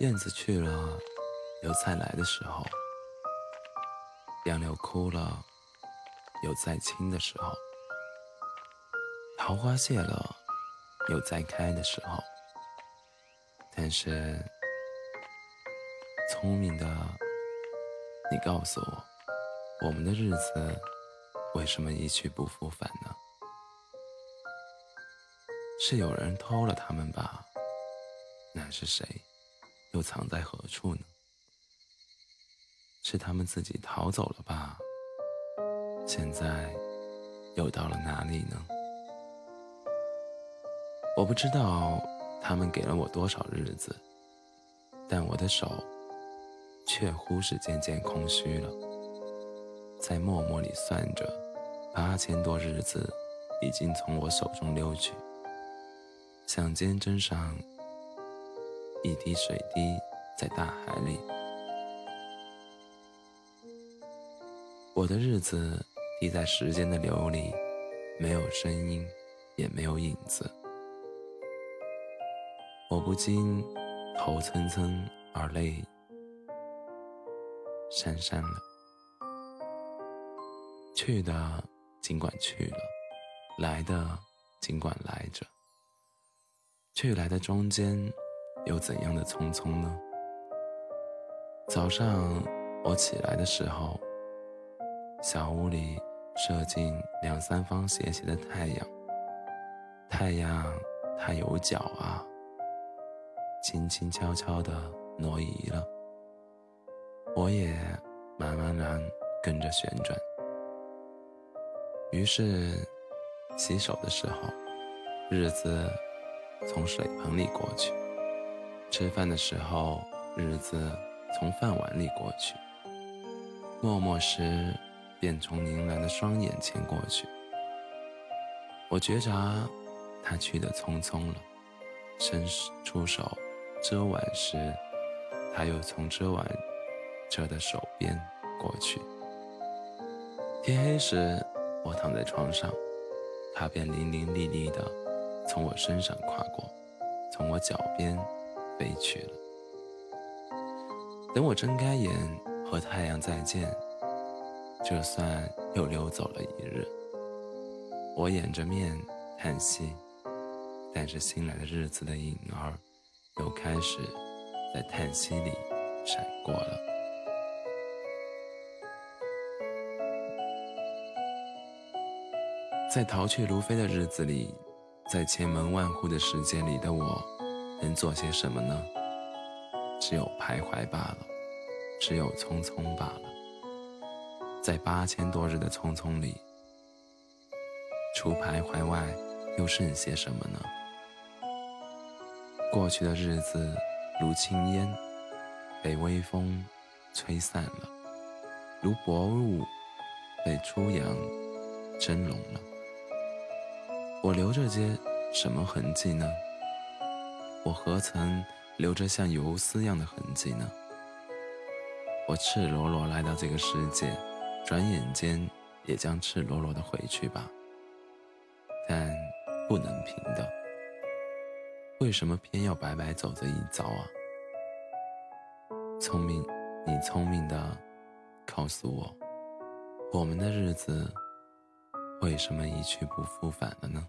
燕子去了，有再来的时候；杨柳枯了，有再青的时候；桃花谢了，有再开的时候。但是，聪明的你告诉我，我们的日子为什么一去不复返呢？是有人偷了他们吧？那是谁？又藏在何处呢？是他们自己逃走了吧？现在又到了哪里呢？我不知道他们给了我多少日子，但我的手却乎是渐渐空虚了，在默默里算着，八千多日子已经从我手中溜去，像肩针上。一滴水滴在大海里，我的日子滴在时间的流里，没有声音，也没有影子。我不禁头涔涔而泪潸潸了。去的尽管去了，来的尽管来着，去来的中间。又怎样的匆匆呢？早上我起来的时候，小屋里射进两三方斜斜的太阳。太阳它有脚啊，轻轻悄悄地挪移了。我也慢慢然跟着旋转。于是洗手的时候，日子从水盆里过去。吃饭的时候，日子从饭碗里过去；默默时，便从凝蓝的双眼前过去。我觉察他去的匆匆了，伸出手遮挽时，他又从遮挽着的手边过去。天黑时，我躺在床上，他便伶伶俐俐地从我身上跨过，从我脚边。飞去了。等我睁开眼和太阳再见，就算又溜走了一日。我掩着面叹息，但是新来的日子的影儿又开始在叹息里闪过了。在逃去如飞的日子里，在千门万户的世界里的我。能做些什么呢？只有徘徊罢了，只有匆匆罢了。在八千多日的匆匆里，除徘徊外，又剩些什么呢？过去的日子如轻烟，被微风吹散了；如薄雾，被初阳蒸笼了。我留着些什么痕迹呢？我何曾留着像游丝样的痕迹呢？我赤裸裸来到这个世界，转眼间也将赤裸裸的回去吧。但不能平的，为什么偏要白白走这一遭啊？聪明，你聪明的告诉我，我们的日子为什么一去不复返了呢？